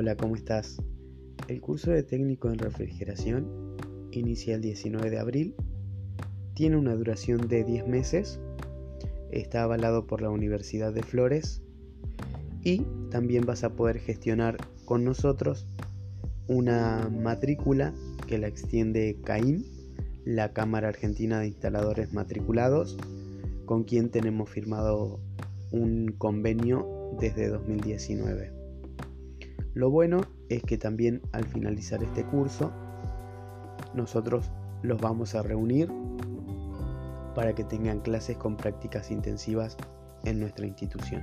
Hola, ¿cómo estás? El curso de técnico en refrigeración inicia el 19 de abril, tiene una duración de 10 meses, está avalado por la Universidad de Flores y también vas a poder gestionar con nosotros una matrícula que la extiende CAIM, la Cámara Argentina de Instaladores Matriculados, con quien tenemos firmado un convenio desde 2019. Lo bueno es que también al finalizar este curso, nosotros los vamos a reunir para que tengan clases con prácticas intensivas en nuestra institución.